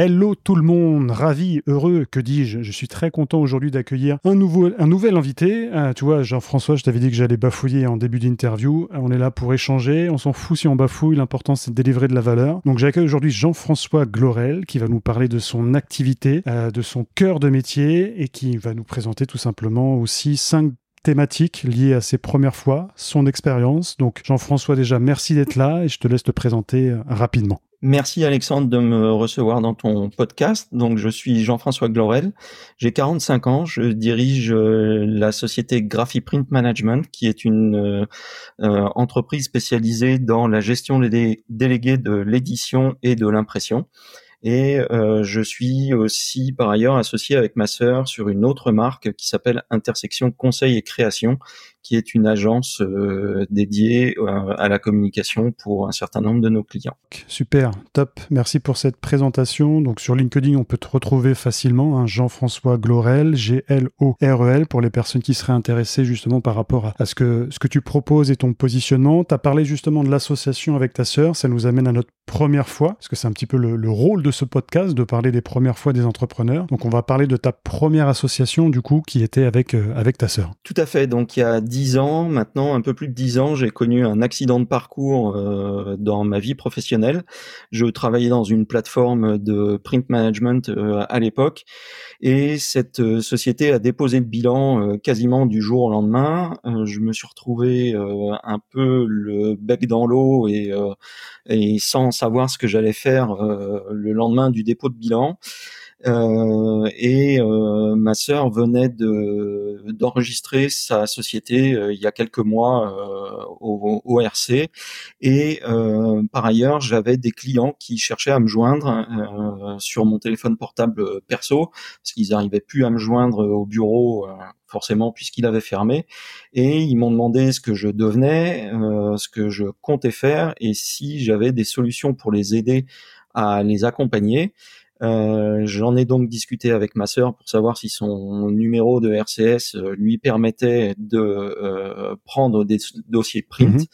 Hello tout le monde, ravi, heureux, que dis-je Je suis très content aujourd'hui d'accueillir un, nouveau, un nouvel invité. Ah, tu vois, Jean-François, je t'avais dit que j'allais bafouiller en début d'interview. On est là pour échanger, on s'en fout si on bafouille, l'important c'est de délivrer de la valeur. Donc j'accueille aujourd'hui Jean-François Glorel qui va nous parler de son activité, euh, de son cœur de métier et qui va nous présenter tout simplement aussi cinq thématiques liées à ses premières fois, son expérience. Donc Jean-François déjà, merci d'être là et je te laisse te présenter euh, rapidement. Merci Alexandre de me recevoir dans ton podcast. Donc je suis Jean-François Glorel, j'ai 45 ans, je dirige euh, la société Graphiprint Management qui est une euh, euh, entreprise spécialisée dans la gestion des délégués de l'édition et de l'impression. Et je suis aussi par ailleurs associé avec ma sœur sur une autre marque qui s'appelle Intersection Conseil et Création, qui est une agence euh, dédiée euh, à la communication pour un certain nombre de nos clients. Super, top. Merci pour cette présentation. Donc sur LinkedIn, on peut te retrouver facilement, hein, Jean-François Glorel, G-L-O-R-E-L, pour les personnes qui seraient intéressées justement par rapport à ce que, ce que tu proposes et ton positionnement. Tu as parlé justement de l'association avec ta sœur, ça nous amène à notre première fois, parce que c'est un petit peu le, rôle de ce podcast, de parler des premières fois des entrepreneurs. Donc on va parler de ta première association, du coup, qui était avec, euh, avec ta sœur. Tout à fait. Donc il y a dix ans, maintenant un peu plus de dix ans, j'ai connu un accident de parcours euh, dans ma vie professionnelle. Je travaillais dans une plateforme de print management euh, à l'époque et cette euh, société a déposé le bilan quasiment du jour au lendemain. je me suis retrouvé un peu le bec dans l'eau et, et sans savoir ce que j'allais faire le lendemain du dépôt de bilan. Euh, et euh, ma sœur venait de d'enregistrer sa société euh, il y a quelques mois au, au, RC et par ailleurs j'avais des clients qui cherchaient à me joindre sur mon téléphone portable perso parce qu'ils n'arrivaient plus à me joindre au bureau forcément puisqu'il avait fermé et ils m'ont demandé ce que je devenais, ce que je comptais faire et si j'avais des solutions pour les aider à les accompagner. Euh, j'en ai donc discuté avec ma sœur pour savoir si son numéro de RCS euh, lui permettait de euh, prendre des dossiers print. Mhm.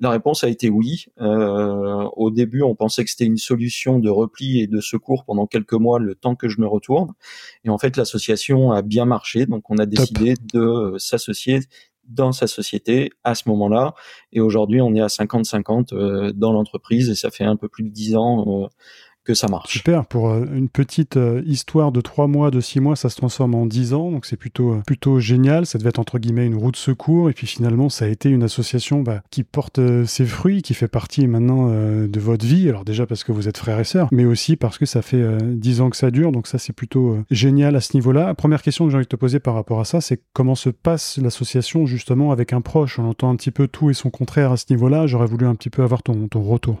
La réponse a été oui. au début, on pensait que c'était une solution de repli et de secours pendant quelques mois, le temps que je me retourne. Et en fait, l'association a bien marché, donc on a décidé de s'associer dans sa société à ce moment-là. Et aujourd'hui, on est à 50-50 dans l'entreprise et ça fait un peu plus de 10 ans que ça marche. Super, pour euh, une petite euh, histoire de trois mois, de six mois, ça se transforme en dix ans, donc c'est plutôt, euh, plutôt génial. Ça devait être entre guillemets une roue de secours, et puis finalement, ça a été une association bah, qui porte ses fruits, qui fait partie maintenant de votre vie. Alors déjà parce que vous êtes frères et sœurs, mais aussi parce que ça fait dix ans que ça dure, donc ça c'est plutôt génial à ce niveau-là. Première question que j'ai envie de te poser par rapport à ça, c'est comment se passe l'association justement avec un proche? On entend un petit peu tout et son contraire à ce niveau-là. J'aurais voulu un petit peu avoir ton, ton retour.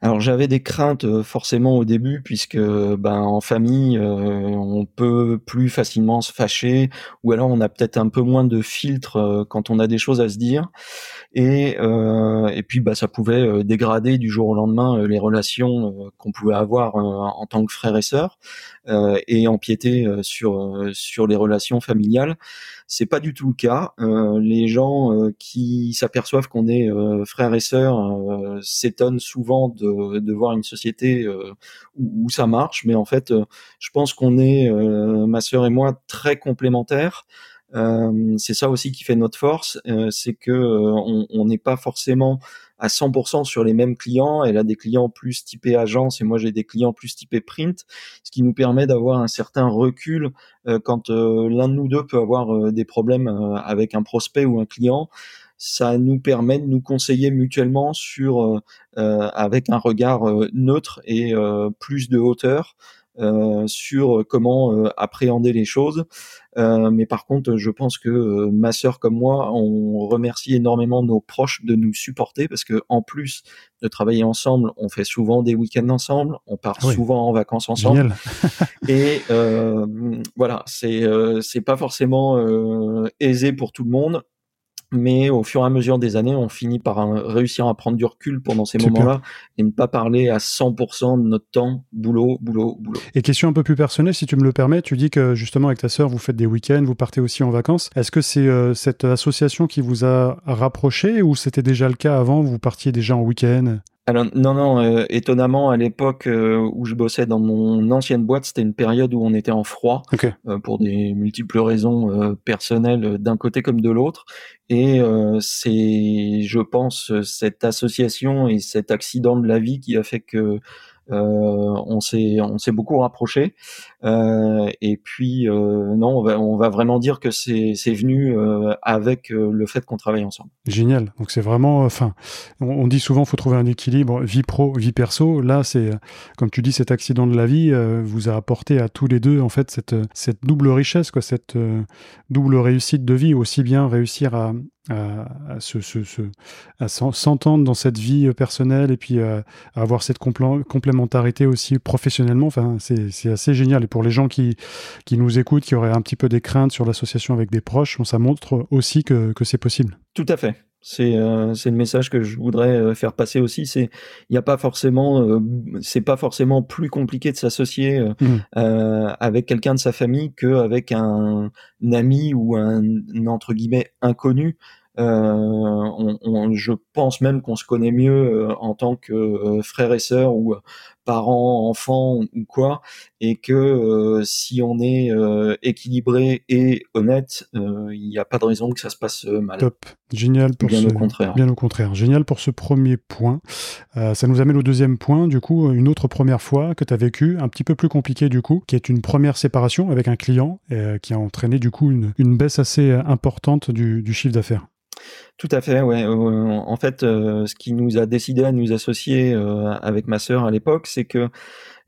Alors j'avais des craintes forcément au début puisque ben en famille euh, on peut plus facilement se fâcher ou alors on a peut-être un peu moins de filtre euh, quand on a des choses à se dire. Et euh, et puis bah ça pouvait dégrader du jour au lendemain les relations qu'on pouvait avoir en tant que frères et sœurs et empiéter sur sur les relations familiales c'est pas du tout le cas. Euh, les gens euh, qui s'aperçoivent qu'on est euh, frères et sœurs s'étonnent souvent de, de, voir une société où, où, ça marche, mais en fait, je pense qu'on est ma sœur et moi très complémentaires. Euh, c'est ça aussi qui fait notre force, euh, c'est que on n'est pas forcément à 100% sur les mêmes clients. Elle a des clients plus typés agence et moi j'ai des clients plus typés print, ce qui nous permet d'avoir un certain recul euh, quand euh, l'un de nous deux peut avoir euh, des problèmes avec un prospect ou un client. Ça nous permet de nous conseiller mutuellement sur avec un regard neutre et plus de hauteur sur comment appréhender les choses. mais par contre, je pense que ma sœur comme moi, on remercie énormément nos proches de nous supporter parce que en plus de travailler ensemble, on fait souvent des week-ends ensemble, on part souvent en vacances ensemble. et voilà, c'est c'est pas forcément aisé pour tout le monde mais au fur et à mesure des années, on finit par euh, réussir à prendre du recul pendant ces moments-là et ne pas parler à 100% de notre temps, boulot, boulot, boulot. Et question un peu plus personnelle, si tu me le permets, tu dis que justement avec ta sœur, vous faites des week-ends, vous partez aussi en vacances. Est-ce que c'est euh, cette association qui vous a rapproché ou c'était déjà le cas avant, vous partiez déjà en week-end? Alors non, non, euh, étonnamment, à l'époque euh, où je bossais dans mon ancienne boîte, c'était une période où on était en froid euh, pour des multiples raisons personnelles d'un côté comme de l'autre. Et c'est, je pense, cette association et cet accident de la vie qui a fait que euh, on s'est on s'est beaucoup rapproché euh, et puis euh, non on va vraiment dire que c'est venu avec le fait qu'on travaille ensemble. Génial. Donc c'est vraiment enfin on, dit souvent faut trouver un équilibre vie pro vie perso. Là c'est comme tu dis cet accident de la vie vous a apporté à tous les deux en fait cette double richesse quoi cette double réussite de vie aussi bien réussir à à, se, à s'entendre dans cette vie personnelle et puis avoir cette complémentarité aussi professionnellement. Enfin, c'est assez génial. Et pour les gens qui, qui nous écoutent, qui auraient un petit peu des craintes sur l'association avec des proches, ça montre aussi que, que c'est possible. Tout à fait. C'est euh, le message que je voudrais euh, faire passer aussi. C'est il n'y a pas forcément euh, c'est pas forcément plus compliqué de s'associer mmh. avec quelqu'un de sa famille qu'avec un, un, ami ou un, entre guillemets inconnu. Euh, on, on, je pense même qu'on se connaît mieux en tant que frère et sœur ou parents, enfants ou quoi, et que euh, si on est euh, équilibré et honnête, euh, il n'y a pas de raison que ça se passe mal. Top, génial pour bien ce... au contraire. Bien au contraire, génial pour ce premier point. ça nous amène au deuxième point, du coup, une autre première fois que tu as vécu, un petit peu plus compliqué du coup, qui est une première séparation avec un client qui a entraîné du coup une, une baisse assez importante du, du chiffre d'affaires. Tout à fait, ouais. En fait, ce qui nous a décidé à nous associer avec ma sœur à l'époque, c'est que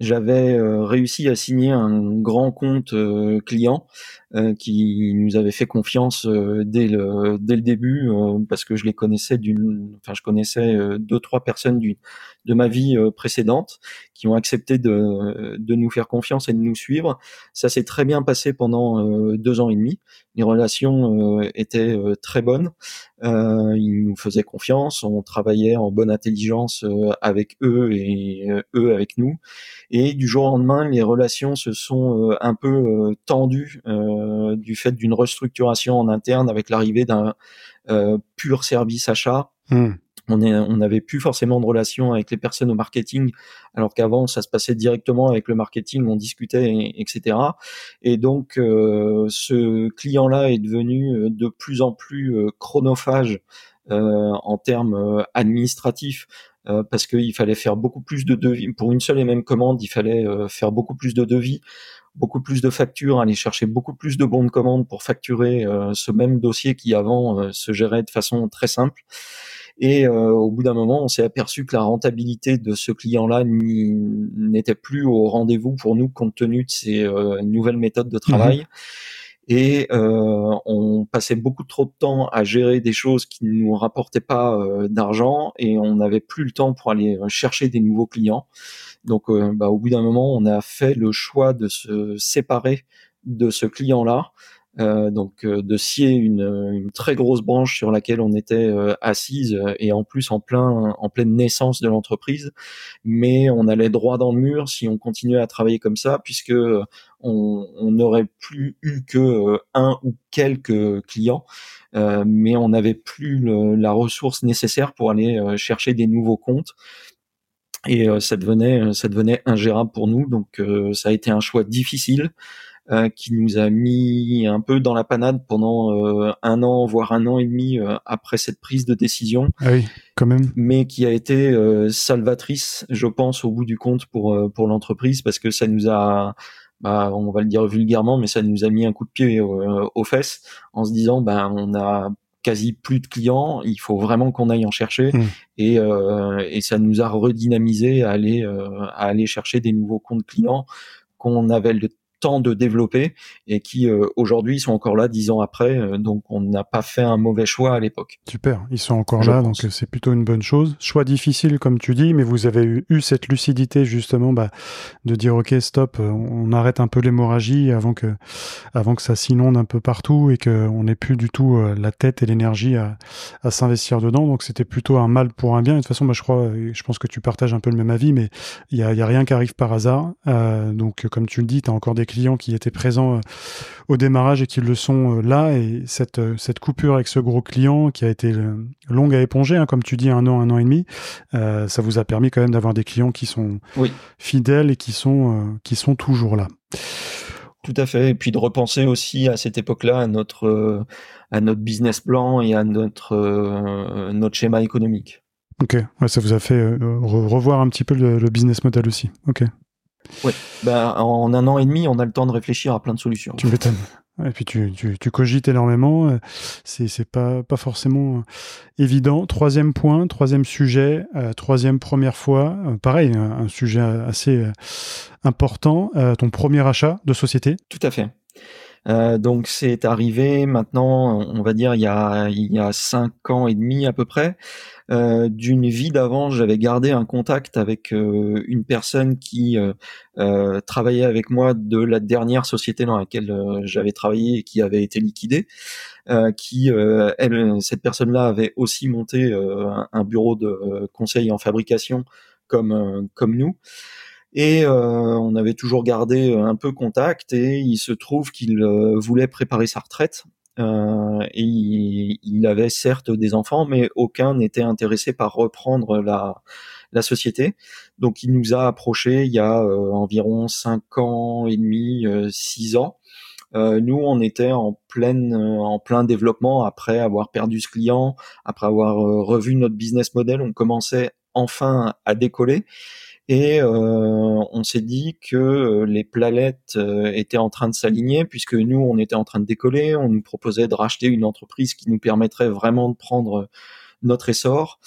j'avais euh, réussi à signer un grand compte euh, client euh, qui nous avait fait confiance dès le dès le début parce que je les connaissais d'une enfin je connaissais deux trois personnes du de ma vie précédente qui ont accepté de de nous faire confiance et de nous suivre. Ça s'est très bien passé pendant deux ans et demi. Les relations étaient très bonnes. Ils nous faisaient confiance. On travaillait en bonne intelligence avec eux et eux avec nous. Et du jour au lendemain, les relations se sont euh, un peu euh, tendues euh, du fait d'une restructuration en interne avec l'arrivée d'un pur service achat. Hmm. On n'avait plus forcément de relation avec les personnes au marketing, alors qu'avant ça se passait directement avec le marketing, on discutait, etc. Et donc ce client-là est devenu de plus en plus chronophage en termes administratifs euh, parce qu'il fallait faire beaucoup plus de devis pour une seule et même commande. Il fallait euh, faire beaucoup plus de devis, beaucoup plus de factures, aller chercher beaucoup plus de bons de commande pour facturer euh, ce même dossier qui avant se gérait de façon très simple. Et au bout d'un moment, on s'est aperçu que la rentabilité de ce client-là n'était plus au rendez-vous pour nous compte tenu de ces nouvelles méthodes de travail. Mmh et euh, on passait beaucoup trop de temps à gérer des choses qui ne nous rapportaient pas euh, d'argent et on n'avait plus le temps pour aller euh, chercher des nouveaux clients. Donc, euh, bah, au bout d'un moment, on a fait le choix de se séparer de ce client-là euh, donc euh, de scier une, très grosse branche sur laquelle on était assise et en plus en plein en pleine naissance de l'entreprise, mais on allait droit dans le mur si on continuait à travailler comme ça, puisque on n'aurait plus eu que un ou quelques clients, mais on n'avait plus la ressource nécessaire pour aller chercher des nouveaux comptes et ça devenait ça devenait ingérable pour nous donc ça a été un choix difficile euh, qui nous a mis un peu dans la panade pendant euh, un an, voire un an et demi euh, après cette prise de décision. Ah oui, quand même. Mais qui a été salvatrice, je pense, au bout du compte pour pour l'entreprise parce que ça nous a bah, on va le dire vulgairement, mais ça nous a mis un coup de pied aux fesses en se disant, ben, on a quasi plus de clients, il faut vraiment qu'on aille en chercher mmh. et, et ça nous a redynamisé à aller à aller chercher des nouveaux comptes clients qu'on avait le temps de développer et qui euh, aujourd'hui sont encore là dix ans après. Euh, donc on n'a pas fait un mauvais choix à l'époque. Super, ils sont encore là, donc euh, c'est plutôt une bonne chose. Choix difficile comme tu dis, mais vous avez eu, eu cette lucidité justement bah, de dire ok stop, on, arrête un peu l'hémorragie avant que avant que ça s'inonde un peu partout et qu'on n'ait plus du tout la tête et l'énergie à, à s'investir dedans. Donc c'était plutôt un mal pour un bien. Et de toute façon, moi je crois, je pense que tu partages un peu le même avis, mais il y a, y a, rien qui arrive par hasard. donc comme tu le dis, tu as encore des clients qui étaient présents euh, au démarrage et qui le sont euh, là. Et cette, euh, cette coupure avec ce gros client qui a été longue à éponger, hein, comme tu dis, un an, un an et demi, ça vous a permis quand même d'avoir des clients qui sont fidèles et qui sont, qui sont toujours là. Tout à fait. Et puis de repenser aussi à cette époque-là à notre, à notre business plan et à notre, notre schéma économique. Ok, ça vous a fait revoir un petit peu le, le business model aussi. Ok. Oui, ben, en un an et demi, on a le temps de réfléchir à plein de solutions. Tu m'étonnes. Et puis tu, tu, tu, cogites énormément, euh, c'est c'est pas pas forcément euh, évident. Troisième point, troisième sujet, euh, troisième première fois, pareil, un, sujet assez important. ton premier achat de société. Tout à fait. Donc c'est arrivé maintenant, on va dire il y a il y a cinq ans et demi à peu près. Euh, d'une vie d'avant, j'avais gardé un contact avec euh, une personne qui euh, travaillait avec moi de la dernière société dans laquelle j'avais travaillé et qui avait été liquidée. qui, elle, cette personne-là avait aussi monté un, bureau de conseil en fabrication comme comme nous. Et on avait toujours gardé un peu contact et il se trouve qu'il voulait préparer sa retraite euh, et il, avait certes des enfants, mais aucun n'était intéressé par reprendre la, la société. Donc il nous a approché il y a euh, environ cinq ans et demi, euh, six ans. nous, on était en pleine, en plein développement après avoir perdu ce client, après avoir revu notre business model. On commençait enfin à décoller. Et euh, on s'est dit que euh, les planètes euh, étaient en train de s'aligner puisque nous, on était en train de décoller. On nous proposait de racheter une entreprise qui nous permettrait vraiment de prendre notre essor.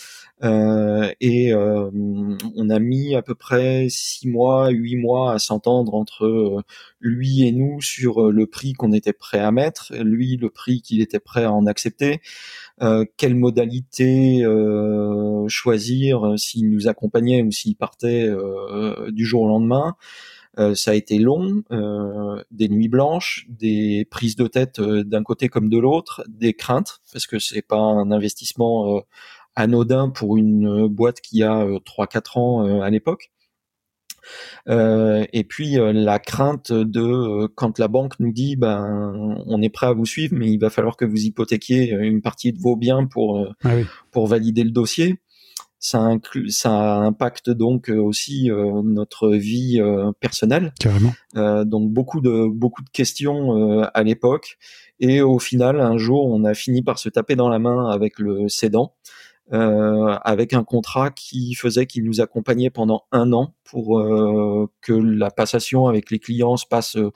Euh, et euh, on a mis à peu près six mois, huit mois à s'entendre entre lui et nous sur le prix qu'on était prêt à mettre, lui le prix qu'il était prêt à en accepter, euh, quelle modalité euh, choisir, euh, s'il nous accompagnait ou s'il partait du jour au lendemain. ça a été long, des nuits blanches, des prises de tête d'un côté comme de l'autre, des craintes parce que c'est pas un investissement anodin pour une boîte qui a 3-4 ans à l'époque. Euh, et puis euh, la crainte de euh, quand la banque nous dit ben on est prêt à vous suivre, mais il va falloir que vous hypothéquiez une partie de vos biens pour ah pour valider le dossier. Ça, inclut, ça impacte donc aussi notre vie personnelle. Carrément. donc beaucoup de beaucoup de questions à l'époque. Et au final, un jour, on a fini par se taper dans la main avec le cédant euh, avec un contrat qui faisait qu'il nous accompagnait pendant un an pour euh, que la passation avec les clients se passe euh,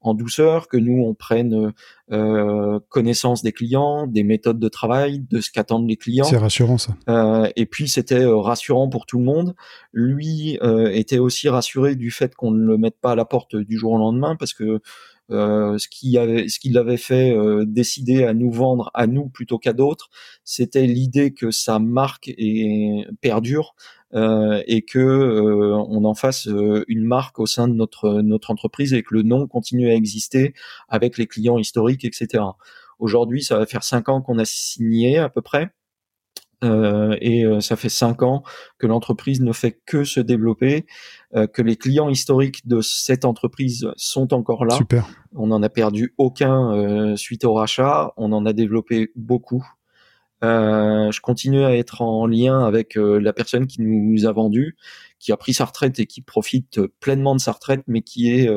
en douceur, que nous on prenne euh, connaissance des clients, des méthodes de travail, de ce qu'attendent les clients. C'est rassurant ça. Euh, et puis c'était rassurant pour tout le monde. Lui était aussi rassuré du fait qu'on ne le mette pas à la porte du jour au lendemain parce que euh, ce qui avait, fait euh, décider à nous vendre à nous plutôt qu'à d'autres, c'était l'idée que sa marque perdure euh, et que on en fasse une marque au sein de notre notre entreprise et que le nom continue à exister avec les clients historiques, etc. Aujourd'hui, ça va faire cinq ans qu'on a signé à peu près. Euh, et euh, ça fait cinq ans que l'entreprise ne fait que se développer, euh, que les clients historiques de cette entreprise sont encore là. Super. On n'en a perdu aucun suite au rachat, on en a développé beaucoup. je continue à être en lien avec la personne qui nous a vendu, qui a pris sa retraite et qui profite pleinement de sa retraite, mais qui est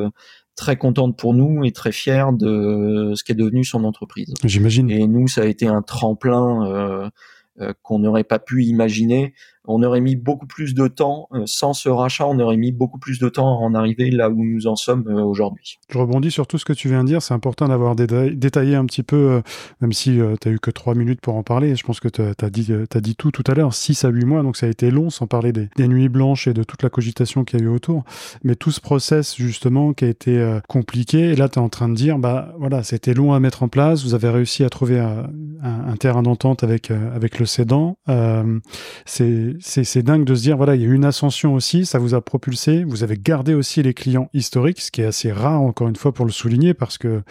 très contente pour nous et très fière de ce qu'est devenu son entreprise. J'imagine. Et nous, ça a été un tremplin qu'on n'aurait pas pu imaginer. On aurait mis beaucoup plus de temps sans ce rachat, on aurait mis beaucoup plus de temps à en arriver là où nous en sommes aujourd'hui. Je rebondis sur tout ce que tu viens de dire. C'est important d'avoir détaillé un petit peu, même si tu as eu que trois minutes pour en parler. Je pense que tu as dit, as tout tout à l'heure, 6 à 8 mois, donc ça a été long, sans parler des, nuits blanches et de toute la cogitation qu'il y a eu autour. Mais tout ce process, justement, qui a été compliqué, et là, tu es en train de dire, bah voilà, c'était long à mettre en place, vous avez réussi à trouver un, un, terrain d'entente avec, avec le cédant. Euh, c'est dingue de se dire, voilà, il y a eu une ascension aussi, ça vous a propulsé, vous avez gardé aussi les clients historiques, ce qui est assez rare, encore une fois, pour le souligner, parce que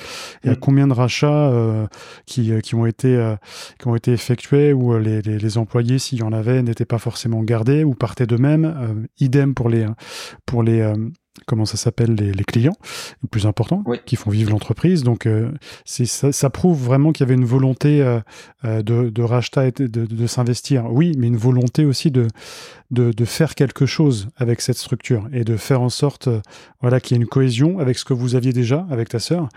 il y a mm. combien de rachats euh, qui, qui, ont été, euh, qui ont été effectués où les, les, les employés, s'il y en avait, n'étaient pas forcément gardés ou partaient d'eux-mêmes. idem pour les, pour les, comment ça s'appelle les, clients les plus importants qui font vivre l'entreprise. Donc euh, ça, ça, prouve vraiment qu'il y avait une volonté euh, euh, de, de rachat et de, de, s'investir. Oui mais une volonté aussi de, de, de faire quelque chose avec cette structure et de faire en sorte voilà qu'il y ait une cohésion avec ce que vous aviez déjà avec ta sœur.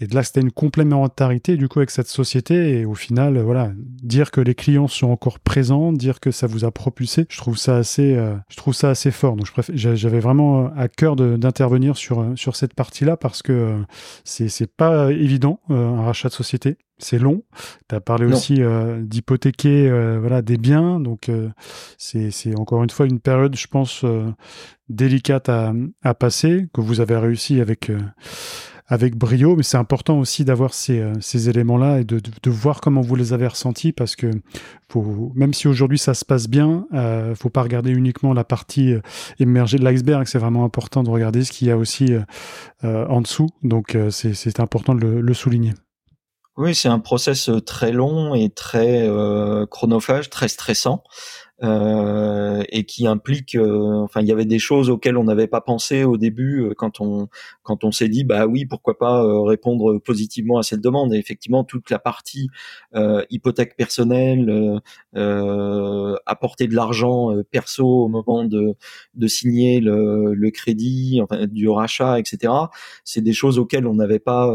Et de là c'était une complémentarité du coup avec cette société. Et au final voilà dire que les clients sont encore présents dire que ça vous a propulsé je trouve ça assez je trouve ça assez fort. Donc j'avais vraiment à cœur d'intervenir sur, euh, sur cette partie-là parce que euh, c'est pas évident euh, un rachat de société. C'est long. Tu as parlé aussi d'hypothéquer voilà des biens, donc c'est c'est encore une fois une période, je pense, délicate à, à passer que vous avez réussi avec avec brio, mais c'est important aussi d'avoir ces, euh, ces éléments-là et de, de, voir comment vous les avez ressentis parce que faut, même si aujourd'hui ça se passe bien, euh, faut pas regarder uniquement la partie euh, émergée de l'iceberg, c'est vraiment important de regarder ce qu'il y a aussi euh, en dessous, donc c'est important de le, le souligner. Oui, c'est un process très long et très chronophage, très stressant euh, et qui implique, euh, enfin, il y avait des choses auxquelles on n'avait pas pensé au début euh, quand on quand on s'est dit, bah oui, pourquoi pas répondre positivement à cette demande. Et effectivement, toute la partie hypothèque personnelle, apporter de l'argent perso au moment de de signer le, le crédit, du rachat, etc. C'est des choses auxquelles on n'avait pas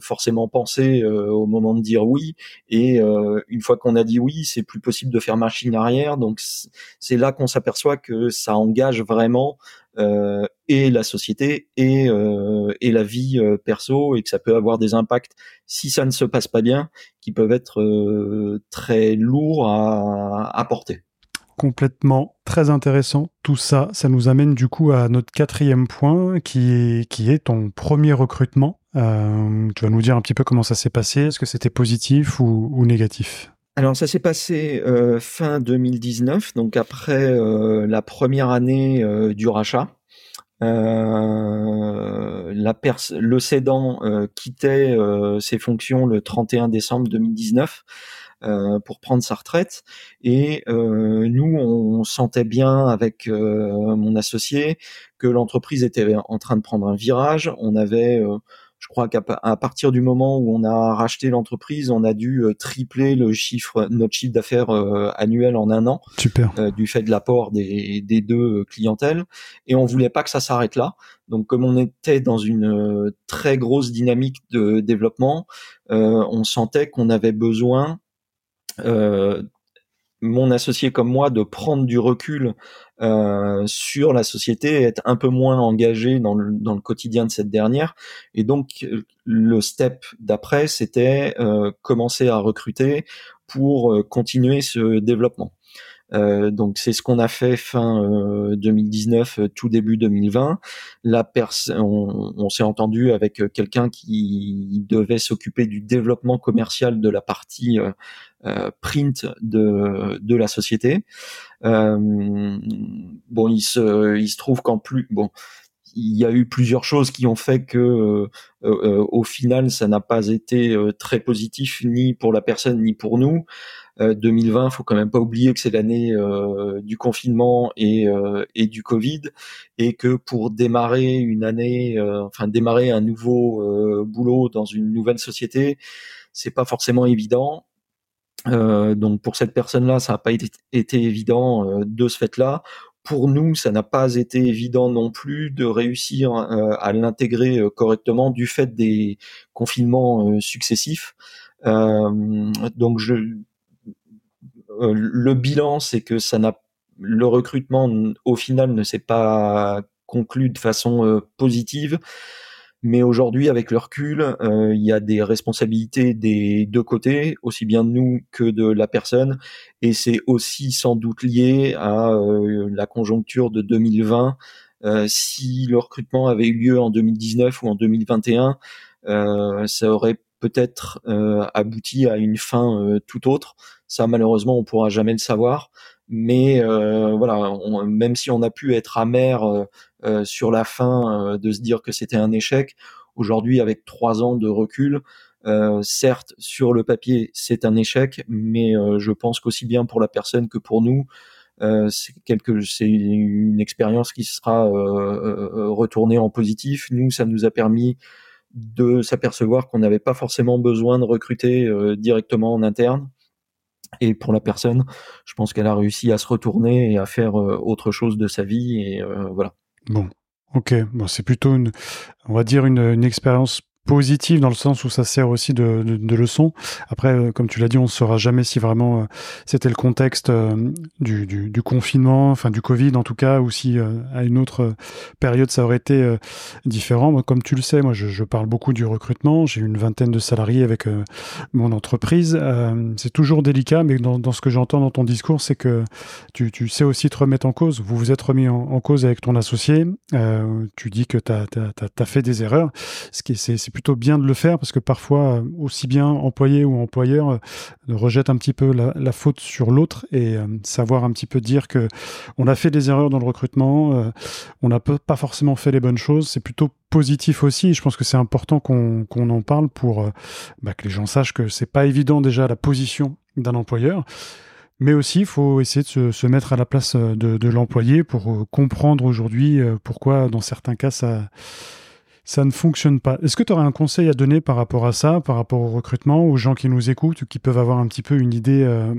forcément pensé au moment de dire oui. Et une fois qu'on a dit oui, c'est plus possible de faire machine arrière. Donc c'est là qu'on s'aperçoit que ça engage vraiment euh, et la société et, euh, la vie euh, perso et que ça peut avoir des impacts si ça ne se passe pas bien qui peuvent être très lourds à, porter complètement très intéressant. Tout ça, ça nous amène du coup à notre quatrième point qui est, ton premier recrutement. Tu vas nous dire un petit peu comment ça s'est passé. Est-ce que c'était positif ou négatif? Alors ça s'est passé euh, fin 2019, donc après euh, la première année euh, du rachat. la le cédant quittait ses fonctions le 31 décembre 2019 pour prendre sa retraite et nous on sentait bien avec mon associé que l'entreprise était en train de prendre un virage. On avait je crois qu'à partir du moment où on a racheté l'entreprise, on a dû euh, tripler le chiffre, notre chiffre d'affaires euh, annuel en un an, Super. Euh, du fait de l'apport des, des, deux clientèles. Et on voulait pas que ça s'arrête là. Donc, comme on était dans une très grosse dynamique de développement, on sentait qu'on avait besoin mon associé comme moi de prendre du recul euh, sur la société, être un peu moins engagé dans le, dans le quotidien de cette dernière. Et donc le step d'après, c'était euh, commencer à recruter pour euh, continuer ce développement. Euh, donc c'est ce qu'on a fait fin 2019, euh, tout début 2020. La on, on s'est entendu avec quelqu'un qui devait s'occuper du développement commercial de la partie euh, print de, de la société. Euh, bon, il se, il se trouve qu'en plus, bon, il y a eu plusieurs choses qui ont fait que euh, euh, au final ça n'a pas été très positif ni pour la personne ni pour nous. 2020, faut quand même pas oublier que c'est l'année du confinement et, et du Covid et que pour démarrer une année, enfin démarrer un nouveau boulot dans une nouvelle société, c'est pas forcément évident euh, donc pour cette personne-là, ça n'a pas été, évident euh, de ce fait-là. Pour nous, ça n'a pas été évident non plus de réussir euh, à l'intégrer correctement du fait des confinements successifs. donc je, le bilan, c'est que ça n'a le recrutement au final ne s'est pas conclu de façon positive. Mais aujourd'hui, avec le recul, euh, il y a des responsabilités des deux côtés, aussi bien de nous que de la personne, et c'est aussi sans doute lié à euh, la conjoncture de 2020. Euh, si le recrutement avait eu lieu en 2019 ou en 2021, ça aurait peut-être abouti à une fin tout autre. Ça, malheureusement, on pourra jamais le savoir. Mais voilà, même si on a pu être amer euh, sur la fin euh, de se dire que c'était un échec. Aujourd'hui, avec trois ans de recul, euh, certes, sur le papier, c'est un échec, mais je pense qu'aussi bien pour la personne que pour nous, c'est une expérience qui sera retournée en positif. Nous, ça nous a permis de s'apercevoir qu'on n'avait pas forcément besoin de recruter directement en interne. Et pour la personne, je pense qu'elle a réussi à se retourner et à faire autre chose de sa vie. Et voilà. Bon, ok. Bon, c'est plutôt une, on va dire une, une expérience positive dans le sens où ça sert aussi de, de, leçon. Après, euh, comme tu l'as dit, on ne saura jamais si vraiment euh, c'était le contexte euh, du, du, confinement, enfin du Covid en tout cas, ou si à une autre période ça aurait été différent. Comme tu le sais, moi je, parle beaucoup du recrutement. J'ai une vingtaine de salariés avec mon entreprise. c'est toujours délicat, mais dans, ce que j'entends dans ton discours, c'est que tu, tu, sais aussi te remettre en cause. Vous vous êtes remis en, cause avec ton associé. tu dis que tu as, as, as, fait des erreurs, ce qui c'est plutôt bien de le faire parce que parfois, euh, aussi bien employé ou employeur euh, rejette un petit peu la, faute sur l'autre et euh, savoir un petit peu dire que on a fait des erreurs dans le recrutement, on n'a pas forcément fait les bonnes choses. C'est plutôt positif aussi. Je pense que c'est important qu'on en parle pour bah, que les gens sachent que c'est pas évident déjà la position d'un employeur. Mais aussi, il faut essayer de se, mettre à la place de, de l'employé pour comprendre aujourd'hui pourquoi, dans certains cas, ça, ça ne fonctionne pas. Est-ce que tu aurais un conseil à donner par rapport à ça, par rapport au recrutement, aux gens qui nous écoutent, qui peuvent avoir un petit peu une idée euh,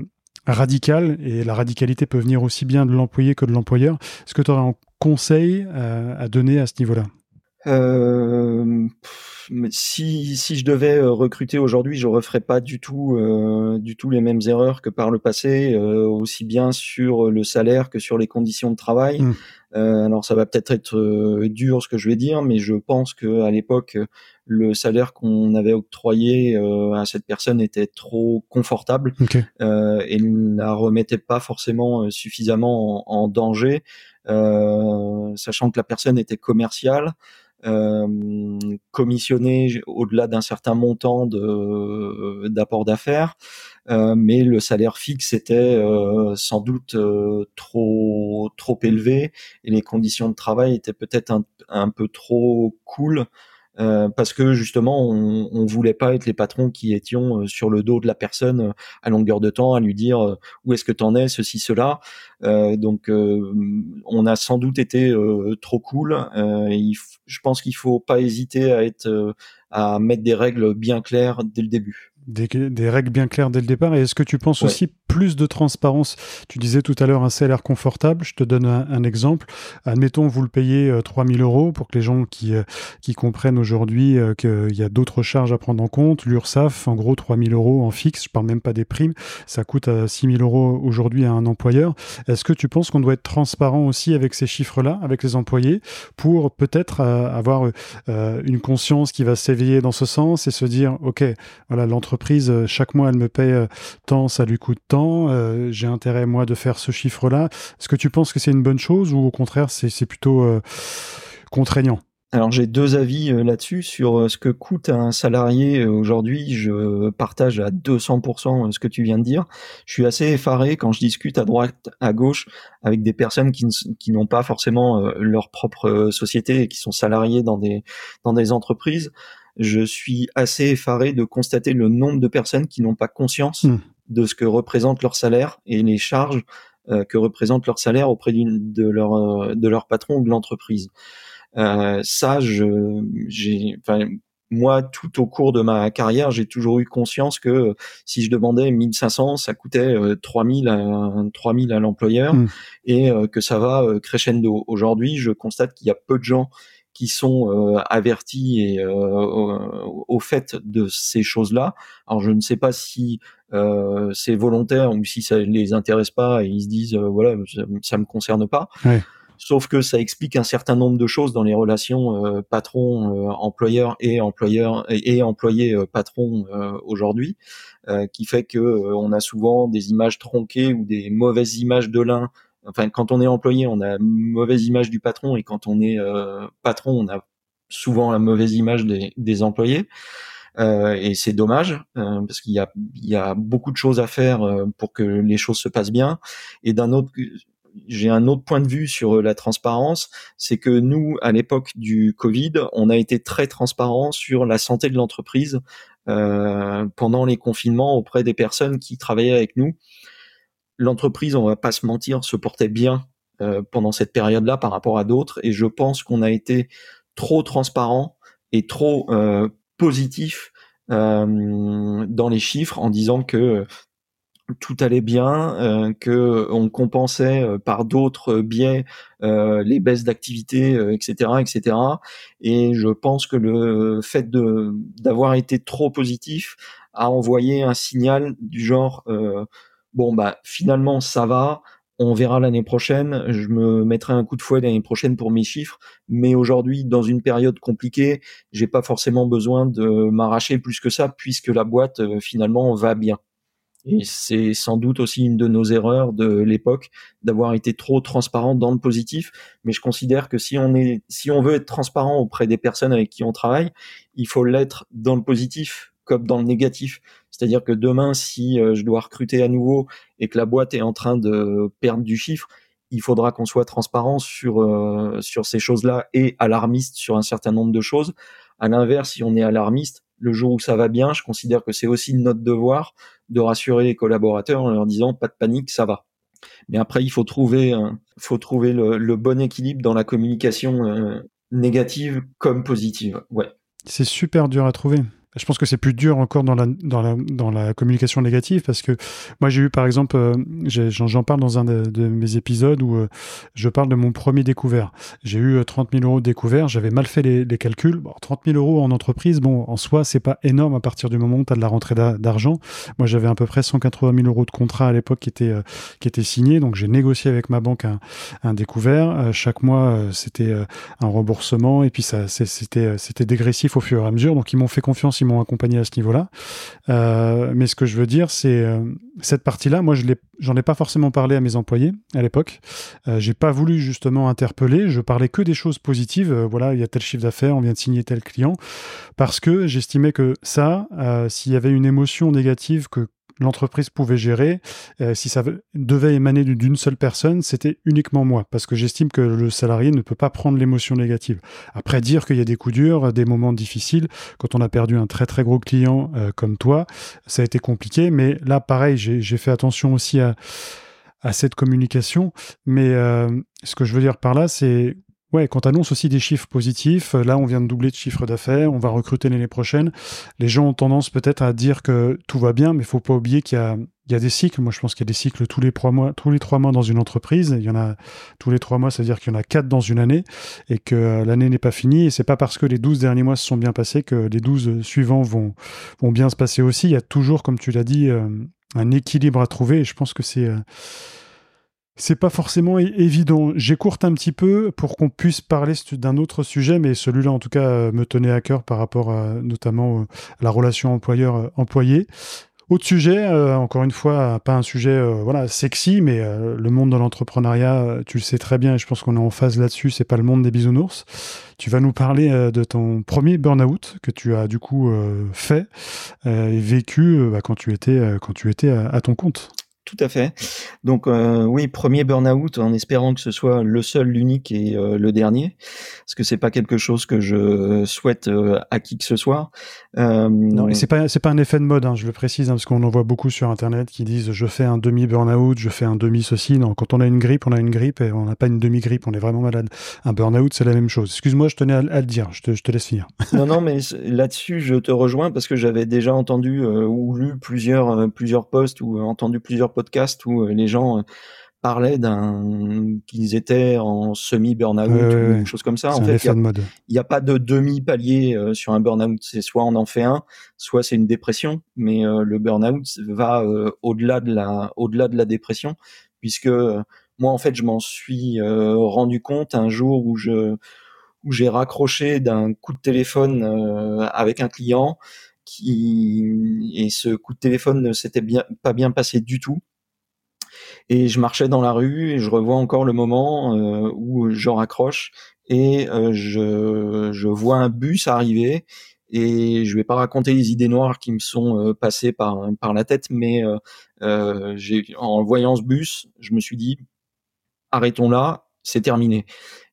radicale, et la radicalité peut venir aussi bien de l'employé que de l'employeur. Est-ce que tu aurais un conseil euh, à donner à ce niveau-là? Euh, si, si je devais euh, recruter aujourd'hui, je referais pas du tout, euh, du tout les mêmes erreurs que par le passé, euh, aussi bien sur le salaire que sur les conditions de travail. Mmh. Alors ça va peut-être être, dur ce que je vais dire, mais je pense que à l'époque, le salaire qu'on avait octroyé à cette personne était trop confortable okay. et ne la remettait pas forcément suffisamment en, en danger, sachant que la personne était commerciale commissionné au-delà d'un certain montant de d'apport d'affaires, euh, mais le salaire fixe était euh, sans doute euh, trop trop élevé et les conditions de travail étaient peut-être un, un peu trop cool euh, parce que justement on, on voulait pas être les patrons qui étions euh, sur le dos de la personne euh, à longueur de temps à lui dire où est-ce que tu en es ceci cela. Donc on a sans doute été trop cool. Il je pense qu'il faut pas hésiter à être à mettre des règles bien claires dès le début des, règles bien claires dès le départ. Et est-ce que tu penses aussi plus de transparence? Tu disais tout à l'heure un salaire confortable. Je te donne un, exemple. Admettons, vous le payez 3000 euh, euros pour que les gens qui, euh, qui comprennent aujourd'hui euh, qu'il y a d'autres charges à prendre en compte. L'URSSAF, en gros, 3000 euros en fixe. Je parle même pas des primes. Ça coûte 6000 euros aujourd'hui à un employeur. Est-ce que tu penses qu'on doit être transparent aussi avec ces chiffres-là, avec les employés, pour peut-être avoir une conscience qui va s'éveiller dans ce sens et se dire, OK, voilà, l'entreprise euh, chaque mois, elle me paye euh, tant, ça lui coûte tant, euh, j'ai intérêt, moi, de faire ce chiffre-là. Est-ce que tu penses que c'est une bonne chose ou au contraire, c'est plutôt contraignant? Alors j'ai deux avis là-dessus sur ce que coûte un salarié aujourd'hui. Je partage à 200% ce que tu viens de dire. Je suis assez effaré quand je discute à droite, à gauche avec des personnes qui n'ont pas forcément leur propre société et qui sont salariés dans des dans des entreprises je suis assez effaré de constater le nombre de personnes qui n'ont pas conscience hmm. de ce que représente leur salaire et les charges euh, que représente leur salaire auprès de leur euh, de leur patron ou de l'entreprise. Euh, ça, je, j'ai, moi, tout au cours de ma carrière, j'ai toujours eu conscience que si je demandais 1500, ça coûtait 3000 à, 3000 à l'employeur hmm. et que ça va crescendo. Aujourd'hui, je constate qu'il y a peu de gens qui sont avertis et au, fait de ces choses-là. Alors je ne sais pas si c'est volontaire ou si ça les intéresse pas et ils se disent voilà ça, me concerne pas. Sauf que ça explique un certain nombre de choses dans les relations euh, patron employeur et employeur et, employé patron aujourd'hui, qui fait que on a souvent des images tronquées ou des mauvaises images de l'un. Enfin, quand on est employé, on a une mauvaise image du patron, et quand on est patron, on a souvent la mauvaise image des, des employés. Euh, et c'est dommage parce qu'il y a, y a beaucoup de choses à faire pour que les choses se passent bien. Et d'un autre, j'ai un autre point de vue sur euh, la transparence, c'est que nous, à l'époque du Covid, on a été très transparent sur la santé de l'entreprise euh, pendant les confinements auprès des personnes qui travaillaient avec nous. L'entreprise, on va pas se mentir, se portait bien euh, pendant cette période-là par rapport à d'autres, et je pense qu'on a été trop transparent et trop euh, positif euh, dans les chiffres en disant que tout allait bien, que on compensait par d'autres biais les baisses d'activité, etc., etc. Et je pense que le fait d'avoir été trop positif a envoyé un signal du genre bon bah finalement ça va, on verra l'année prochaine, je me mettrai un coup de fouet l'année prochaine pour mes chiffres, mais aujourd'hui, dans une période compliquée, j'ai pas forcément besoin de m'arracher plus que ça, puisque la boîte finalement va bien. Et c'est sans doute aussi une de nos erreurs de l'époque d'avoir été trop transparent dans le positif. Mais je considère que si on est, si on veut être transparent auprès des personnes avec qui on travaille, il faut l'être dans le positif comme dans le négatif. C'est-à-dire que demain, si euh, je dois recruter à nouveau et que la boîte est en train de perdre du chiffre, il faudra qu'on soit transparent sur euh, sur ces choses-là et alarmiste sur un certain nombre de choses. À l'inverse, si on est alarmiste, le jour où ça va bien, je considère que c'est aussi notre devoir de rassurer les collaborateurs en leur disant pas de panique, ça va. Mais après, il faut trouver, le, bon équilibre dans la communication euh, négative comme positive. C'est super dur à trouver. Je pense que c'est plus dur encore dans la, dans la, dans la communication négative parce que moi j'ai eu par exemple, euh, j'en parle dans un de, mes épisodes où euh, je parle de mon premier découvert. J'ai eu 30 euh, 000 euros de découvert, j'avais mal fait les, calculs. Bon, 30 000 euros en entreprise, bon, en soi, c'est pas énorme à partir du moment où tu as de la rentrée d'argent. Moi j'avais à peu près 180 000 euros de contrat à l'époque qui était, qui était signé, donc j'ai négocié avec ma banque un, un découvert. chaque mois c'était un remboursement et puis ça c'était dégressif au fur et à mesure, donc ils m'ont fait confiance m'ont accompagné à ce niveau-là. Euh, mais ce que je veux dire, c'est euh, cette partie-là. Moi, je j'en ai pas forcément parlé à mes employés à l'époque. Euh, j'ai pas voulu justement interpeller. Je parlais que des choses positives. voilà, il y a tel chiffre d'affaires, on vient de signer tel client, parce que j'estimais que ça, s'il y avait une émotion négative que l'entreprise pouvait gérer. Euh, si ça devait émaner d'une seule personne, c'était uniquement moi, parce que j'estime que le salarié ne peut pas prendre l'émotion négative. Après, dire qu'il y a des coups durs, des moments difficiles, quand on a perdu un très très gros client euh, comme toi, ça a été compliqué, mais là, pareil, j'ai fait attention aussi à, cette communication. Mais euh, ce que je veux dire par là, c'est Ouais, quand tu annonces aussi des chiffres positifs, euh, là on vient de doubler de chiffre d'affaires, on va recruter l'année prochaine. Les gens ont tendance peut-être à dire que tout va bien, mais faut pas oublier qu'il y a, des cycles. Moi, je pense qu'il y a des cycles tous les trois mois, tous les trois mois dans une entreprise. Il y en a tous les trois mois, ça veut dire qu'il y en a quatre dans une année et que euh, l'année n'est pas finie. Et c'est pas parce que les douze derniers mois se sont bien passés que les douze suivants vont, vont bien se passer aussi. Il y a toujours, comme tu l'as dit, euh, un équilibre à trouver. Et je pense que c'est c'est pas forcément évident. J'écourte un petit peu pour qu'on puisse parler d'un autre sujet, mais celui-là, en tout cas, euh, me tenait à cœur par rapport notamment à la relation employeur-employé. Autre sujet, euh, encore une fois, pas un sujet euh, voilà sexy, mais le monde de l'entrepreneuriat, tu le sais très bien, et je pense qu'on est en phase là-dessus. C'est pas le monde des bisounours. Tu vas nous parler de ton premier burn-out que tu as du coup fait et vécu bah, quand tu étais à ton compte. Tout à fait. Donc euh, oui, premier burn-out en espérant que ce soit le seul, l'unique et euh, le dernier, parce que c'est pas quelque chose que je souhaite euh, à qui que ce soit. non, et c'est pas c'est pas un effet de mode, hein, je le précise, hein, parce qu'on en voit beaucoup sur internet qui disent je fais un demi burn-out, je fais un demi ceci. Non, quand on a une grippe, on a une grippe et on n'a pas une demi grippe, on est vraiment malade. Un burn-out, c'est la même chose. Excuse-moi, je tenais à, le dire. Je te, je te laisse finir. non, non, mais là-dessus, je te rejoins parce que j'avais déjà entendu ou lu plusieurs plusieurs posts ou entendu plusieurs podcast où euh, les gens euh, parlaient d'un qu'ils étaient en semi burn-out ou des choses comme ça. En fait, il n'y a, pas de demi palier sur un burn-out. C'est soit on en fait un, soit c'est une dépression. Mais le burn-out va au-delà de la au-delà de la dépression, puisque moi en fait je m'en suis rendu compte un jour où je où j'ai raccroché d'un coup de téléphone avec un client et ce coup de téléphone ne s'était bien pas bien passé du tout. Et je marchais dans la rue et je revois encore le moment euh, où je raccroche et euh, je, vois un bus arriver et je vais pas raconter les idées noires qui me sont euh, passées par la tête, mais en voyant ce bus, je me suis dit arrêtons là, c'est terminé.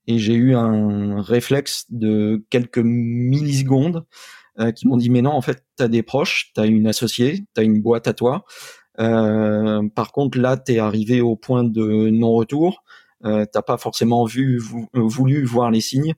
Et j'ai eu un réflexe de quelques millisecondes euh, qui m'ont dit mais non en fait tu as des proches, tu as une associée, tu as une boîte à toi. Euh, par contre là tu es arrivé au point de non-retour, euh, t'as pas forcément vu voulu voir les signes.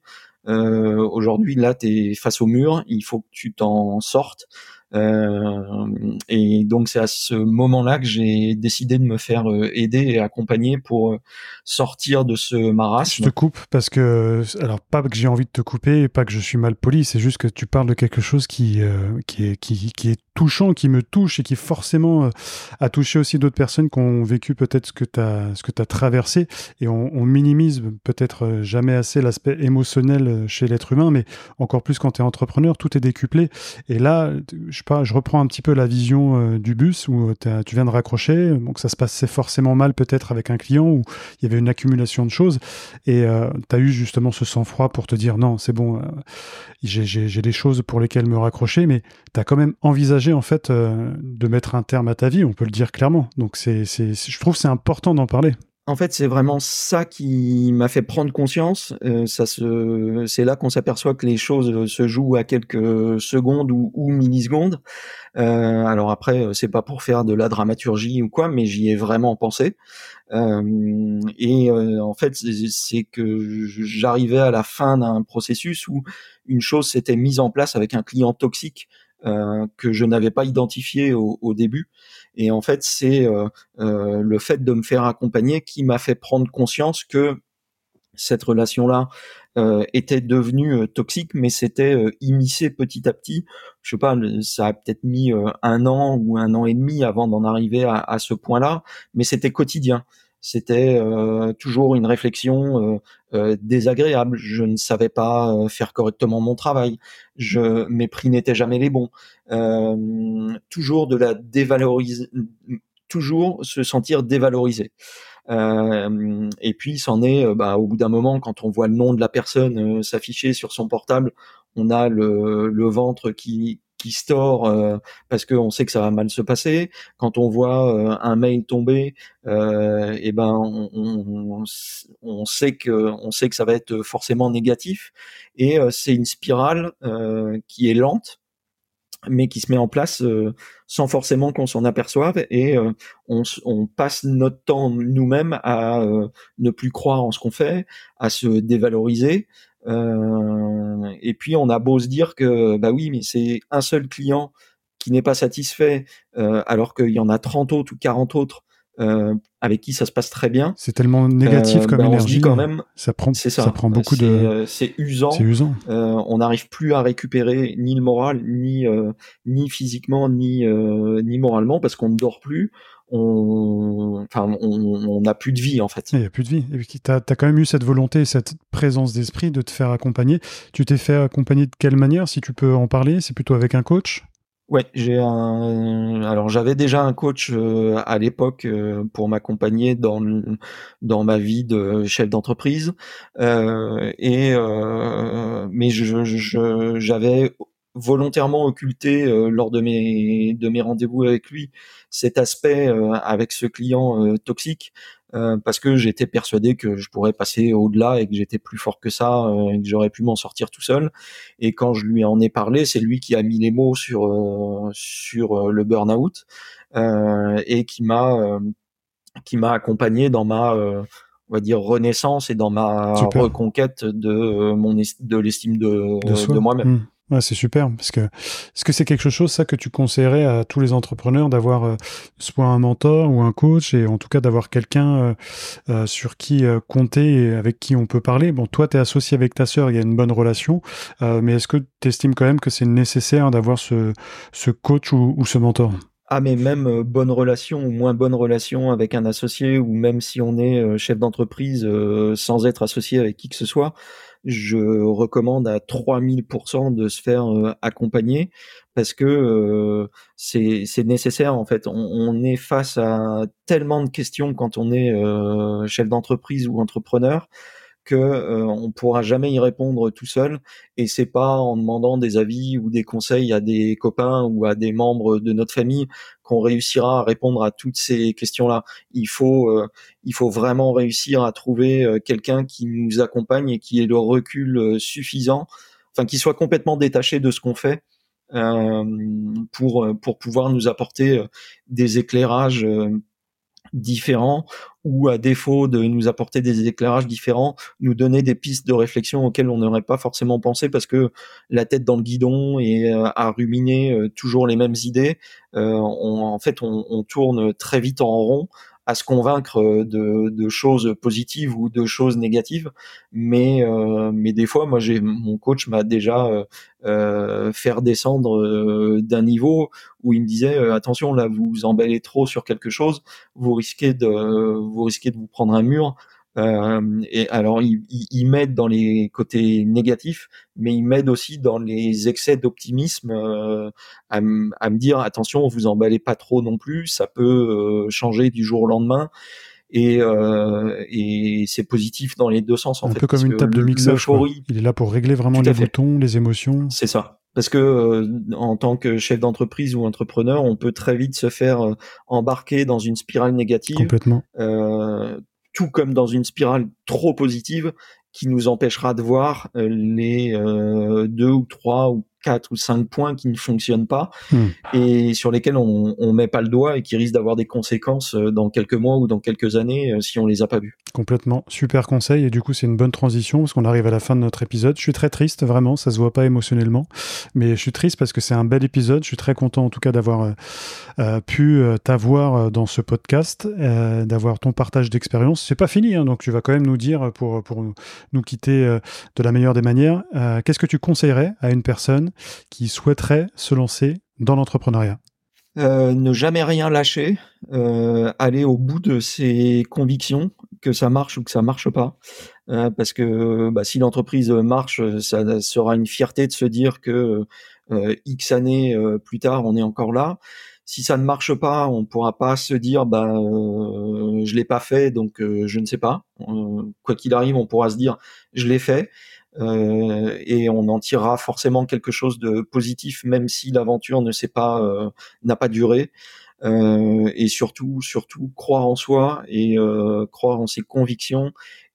Euh, aujourd'hui là tu es face au mur, il faut que tu t'en sortes. Euh, et donc c'est à ce moment-là que j'ai décidé de me faire euh, aider et accompagner pour euh, sortir de ce marasme. Je te coupe parce que alors pas que j'ai envie de te couper, pas que je suis mal poli, c'est juste que tu parles de quelque chose qui qui est qui, est touchant, qui me touche et qui forcément a touché aussi d'autres personnes qui ont vécu peut-être ce que tu as ce que tu traversé et on, on minimise peut-être jamais assez l'aspect émotionnel chez l'être humain mais encore plus quand tu es entrepreneur, tout est décuplé et là je je reprends un petit peu la vision euh, du bus où euh, tu viens de raccrocher, donc ça se passait forcément mal peut-être avec un client où il y avait une accumulation de choses et euh, tu as eu justement ce sang-froid pour te dire non, c'est bon, j'ai des choses pour lesquelles me raccrocher, mais tu as quand même envisagé en fait de mettre un terme à ta vie, on peut le dire clairement. Donc c'est, je trouve c'est important d'en parler. En fait, c'est vraiment ça qui m'a fait prendre conscience. Euh, se, c'est là qu'on s'aperçoit que les choses se jouent à quelques secondes ou, ou millisecondes. Euh, alors après, euh, c'est pas pour faire de la dramaturgie ou quoi, mais j'y ai vraiment pensé. Euh, et euh, en fait, c'est que j'arrivais à la fin d'un processus où une chose s'était mise en place avec un client toxique euh, que je n'avais pas identifié au, au, début. Et en fait, c'est euh, euh, le fait de me faire accompagner qui m'a fait prendre conscience que cette relation-là était devenue toxique, mais c'était immiscé petit à petit. Je sais pas, ça a peut-être mis un an ou un an et demi avant d'en arriver à, à ce point-là, mais c'était quotidien c'était euh, toujours une réflexion euh, euh, désagréable. Je ne savais pas faire correctement mon travail. Je, mes prix n'étaient jamais les bons. toujours de la dévaloriser, toujours se sentir dévalorisé. et puis, c'en est, bah, au bout d'un moment, quand on voit le nom de la personne s'afficher sur son portable, on a le ventre qui, qui store euh, parce qu'on sait que ça va mal se passer. Quand on voit euh, un mail tomber, euh, et eh ben on, on, on, sait que on sait que ça va être forcément négatif. Et euh, c'est une spirale qui est lente, mais qui se met en place sans forcément qu'on s'en aperçoive et on, on, passe notre temps nous-mêmes à ne plus croire en ce qu'on fait, à se dévaloriser, euh, et puis on a beau se dire que bah oui, mais c'est un seul client qui n'est pas satisfait, euh, alors qu'il y en a 30 autres ou 40 autres euh, avec qui ça se passe très bien. C'est tellement négatif euh, comme bah, énergie. quand même, ça prend, ça. ça. prend beaucoup de. Euh, c'est usant. C'est usant. on n'arrive plus à récupérer ni le moral, ni ni physiquement, ni ni moralement parce qu'on ne dort plus on, enfin, on n'a plus de vie en fait. Il n'y a plus de vie. Tu as, as, quand même eu cette volonté, cette présence d'esprit de te faire accompagner. Tu t'es fait accompagner de quelle manière, si tu peux en parler? C'est plutôt avec un coach? Ouais, j'ai un. Alors j'avais déjà un coach euh, à l'époque euh, pour m'accompagner dans dans ma vie de chef d'entreprise, euh, et mais je j'avais volontairement occulté lors de mes de mes rendez-vous avec lui cet aspect euh, avec ce client euh, toxique euh, parce que j'étais persuadé que je pourrais passer au-delà et que j'étais plus fort que ça et que j'aurais pu m'en sortir tout seul. Et quand je lui en ai parlé, c'est lui qui a mis les mots sur sur le burn-out et qui m'a qui m'a accompagné dans ma on va dire renaissance et dans ma reconquête de mon de l'estime de, de, moi-même. Hmm. c'est super. Parce que est-ce que c'est quelque chose ça que tu conseillerais à tous les entrepreneurs d'avoir euh, soit un mentor ou un coach et en tout cas d'avoir quelqu'un euh, euh, sur qui compter et avec qui on peut parler? Bon, toi, tu es associé avec ta sœur, il y a une bonne relation, mais est-ce que tu estimes quand même que c'est nécessaire d'avoir ce, coach ou ce mentor? Ah mais même bonne relation ou moins bonne relation avec un associé ou même si on est chef d'entreprise sans être associé avec qui que ce soit, je recommande à 3000% de se faire euh, accompagner parce que euh, c'est nécessaire en fait. On, est face à tellement de questions quand on est euh, chef d'entreprise ou entrepreneur que euh, on pourra jamais y répondre tout seul et c'est pas en demandant des avis ou des conseils à des copains ou à des membres de notre famille qu'on réussira à répondre à toutes ces questions-là. Il faut euh, il faut vraiment réussir à trouver euh, quelqu'un qui nous accompagne et qui ait le recul euh, suffisant, enfin qui soit complètement détaché de ce qu'on fait pour pour pouvoir nous apporter des éclairages différents ou à défaut de nous apporter des éclairages différents, nous donner des pistes de réflexion auxquelles on n'aurait pas forcément pensé parce que la tête dans le guidon et euh, à ruminer euh, toujours les mêmes idées, euh, en fait on, on, tourne très vite en rond à se convaincre de, de, choses positives ou de choses négatives. Mais, euh, mais des fois, moi, j'ai mon coach m'a déjà euh, euh faire descendre euh, d'un niveau où il me disait attention là, vous embellez trop sur quelque chose, vous risquez de vous risquez de vous prendre un mur. Euh, et alors, il, il, m'aide dans les côtés négatifs, mais il m'aide aussi dans les excès d'optimisme euh, à, me dire attention, vous emballez pas trop non plus, ça peut euh, changer du jour au lendemain. Et, euh, et c'est positif dans les deux sens. En un fait, peu comme une table de mixage. Il est là pour régler vraiment les boutons, les émotions. C'est ça. Parce que euh, en tant que chef d'entreprise ou entrepreneur, on peut très vite se faire embarquer dans une spirale négative. Complètement. Tout comme dans une spirale trop positive qui nous empêchera de voir euh, les euh, deux ou trois ou quatre ou cinq points qui ne fonctionnent pas hmm. et sur lesquels on, on met pas le doigt et qui risquent d'avoir des conséquences euh, dans quelques mois ou dans quelques années si on les a pas vus. Complètement, super conseil et du coup c'est une bonne transition parce qu'on arrive à la fin de notre épisode. Je suis très triste vraiment, ça se voit pas émotionnellement, mais je suis triste parce que c'est un bel épisode. Je suis très content en tout cas d'avoir euh, pu t'avoir dans ce podcast, euh, d'avoir ton partage d'expérience. C'est pas fini, hein, donc tu vas quand même nous dire pour pour nous quitter euh, de la meilleure des manières. Euh, qu'est-ce que tu conseillerais à une personne qui souhaiterait se lancer dans l'entrepreneuriat. Euh, ne jamais rien lâcher, aller au bout de ses convictions, que ça marche ou que ça marche pas, parce que bah, si l'entreprise marche, ça sera une fierté de se dire que x années plus tard, on est encore là. Si ça ne marche pas, on pourra pas se dire bah euh, je l'ai pas fait donc euh, je ne sais pas. Euh, quoi qu'il arrive, on pourra se dire je l'ai fait euh, et on en tirera forcément quelque chose de positif même si l'aventure ne s'est pas n'a pas duré. et surtout surtout croire en soi et croire en ses convictions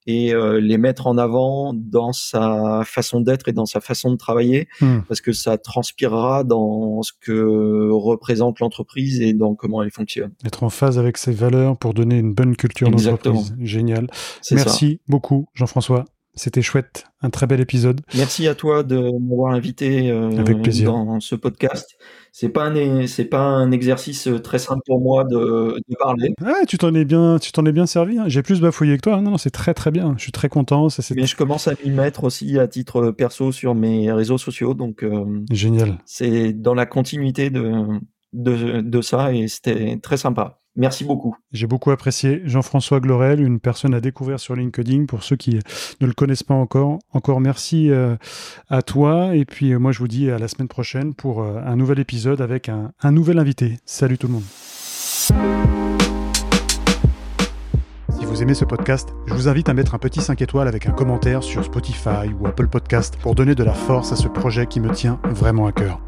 et euh, les mettre en avant dans sa façon d'être et dans sa façon de travailler, hmm. parce que ça transpirera dans ce que représente l'entreprise et dans comment elle fonctionne. Être en phase avec ses valeurs pour donner une bonne culture d'entreprise. Génial. Merci beaucoup, Jean-François. C'était chouette, un très bel épisode. Merci à toi de m'avoir invité euh, Avec plaisir. dans ce podcast. C'est pas un c'est pas un exercice euh, très simple pour moi de, de parler. Ouais, tu t'en es bien, tu t'en es bien servi. Hein. J'ai plus bafouillé que toi. Non, c'est très très bien. Je suis très content. Mais je commence à m'y mettre aussi à titre perso sur mes réseaux sociaux, donc euh, génial. C'est dans la continuité de de, de ça et c'était très sympa. Merci beaucoup. J'ai beaucoup apprécié Jean-François Glorel, une personne à découvrir sur LinkedIn pour ceux qui ne le connaissent pas encore. Encore merci euh, à toi et puis euh, moi je vous dis à la semaine prochaine pour euh, un nouvel épisode avec un, un nouvel invité. Salut tout le monde. Si vous aimez ce podcast, je vous invite à mettre un petit 5 étoiles avec un commentaire sur Spotify ou Apple Podcast pour donner de la force à ce projet qui me tient vraiment à cœur.